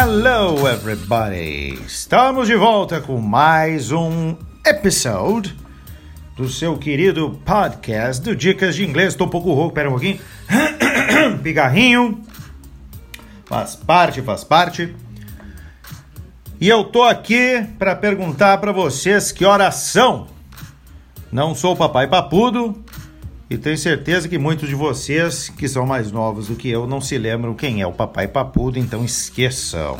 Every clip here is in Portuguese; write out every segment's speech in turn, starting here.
Hello, everybody! Estamos de volta com mais um episode do seu querido podcast do Dicas de Inglês. Estou um pouco rouco, pera um pouquinho. Pigarrinho. Faz parte, faz parte. E eu tô aqui para perguntar para vocês que oração. Não sou o papai papudo e tenho certeza que muitos de vocês que são mais novos do que eu não se lembram quem é o papai papudo, então esqueçam.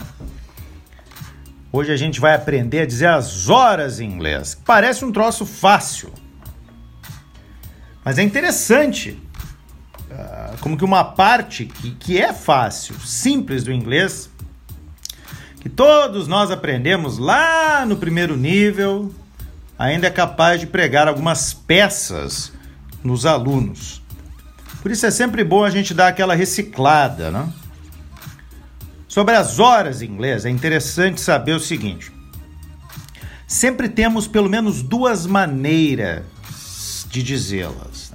Hoje a gente vai aprender a dizer as horas em inglês. Parece um troço fácil, mas é interessante. Uh, como que uma parte que, que é fácil, simples do inglês, que todos nós aprendemos lá no primeiro nível, ainda é capaz de pregar algumas peças nos alunos. Por isso é sempre bom a gente dar aquela reciclada, né? Sobre as horas em inglês, é interessante saber o seguinte: sempre temos pelo menos duas maneiras de dizê-las.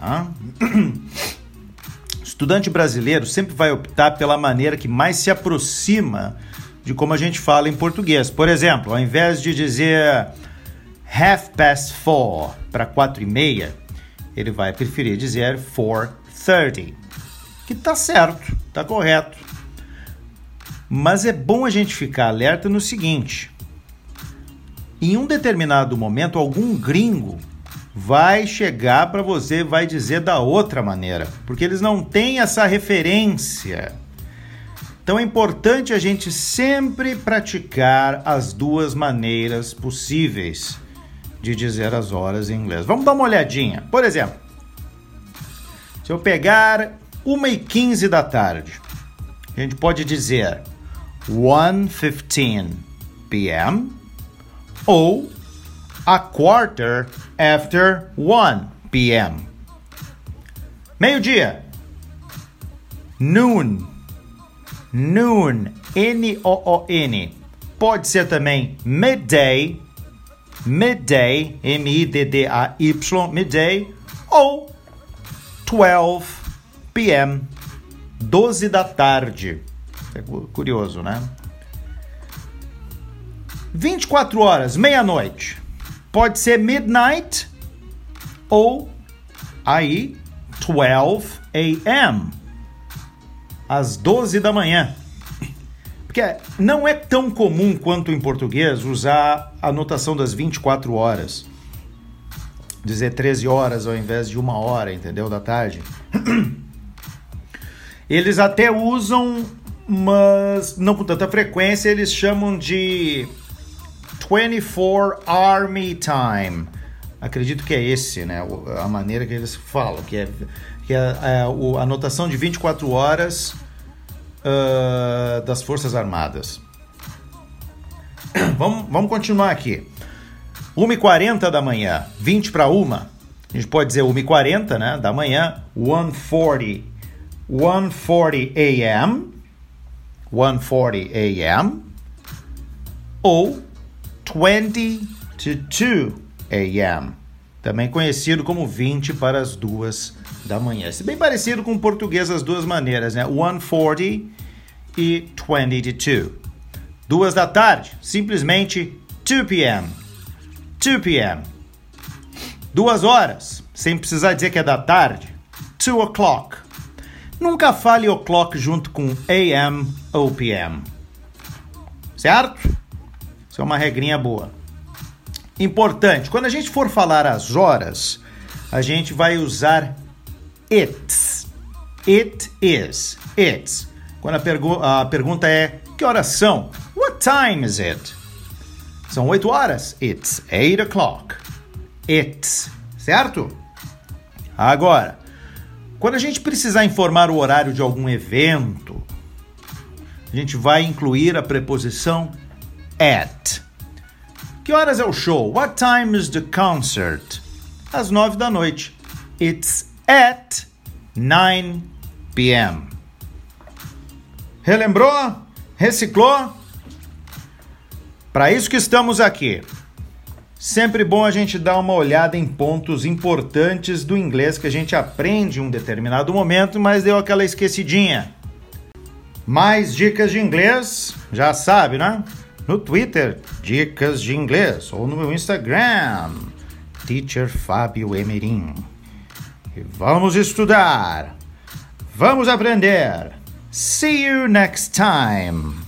O estudante brasileiro sempre vai optar pela maneira que mais se aproxima de como a gente fala em português. Por exemplo, ao invés de dizer half past four para quatro e meia, ele vai preferir dizer 4:30, que tá certo, tá correto. Mas é bom a gente ficar alerta no seguinte: em um determinado momento, algum gringo vai chegar para você, vai dizer da outra maneira, porque eles não têm essa referência. Então é importante a gente sempre praticar as duas maneiras possíveis de dizer as horas em inglês. Vamos dar uma olhadinha. Por exemplo, se eu pegar 1 e 15 da tarde, a gente pode dizer 1:15 p.m. ou a quarter after 1 p.m. Meio-dia. Noon. Noon. N-O-O-N. Pode ser também midday midday, M-I-D-D-A-Y, midday, ou 12 p.m., 12 da tarde. É curioso, né? 24 horas, meia-noite. Pode ser midnight ou aí 12 a.m. às 12 da manhã. Porque não é tão comum quanto em português usar a notação das 24 horas. Dizer 13 horas ao invés de uma hora, entendeu? Da tarde. Eles até usam, mas não com tanta frequência, eles chamam de 24 Army Time. Acredito que é esse, né? A maneira que eles falam, que é, que é a, a, a notação de 24 horas uh, das Forças Armadas. vamos, vamos continuar aqui. 1h40 da manhã, 20 para 1. A gente pode dizer 1h40 né, da manhã, 1h40, 1h40 a.m., 1:40 a.m. ou 20 to 2 a.m., também conhecido como 20 para as 2 da manhã. É bem parecido com o português as duas maneiras, né? 1:40 e 20 to 2. Duas da tarde, simplesmente 2 p.m. 2 p.m. Duas horas, sem precisar dizer que é da tarde, 2 o'clock. Nunca fale o'clock junto com AM ou PM. Certo? Isso é uma regrinha boa. Importante, quando a gente for falar as horas, a gente vai usar it's. It is. It's. Quando a, pergu a pergunta é que horas são? What time is it? São 8 horas. It's 8 o'clock. It's. Certo? Agora, quando a gente precisar informar o horário de algum evento, a gente vai incluir a preposição at. Que horas é o show? What time is the concert? Às 9 da noite. It's at 9 p.m. Relembrou? Reciclou? Para isso que estamos aqui. Sempre bom a gente dar uma olhada em pontos importantes do inglês que a gente aprende em um determinado momento, mas deu aquela esquecidinha. Mais dicas de inglês, já sabe, né? No Twitter, Dicas de Inglês, ou no meu Instagram, Teacher Fábio Emerim. E vamos estudar, vamos aprender. See you next time.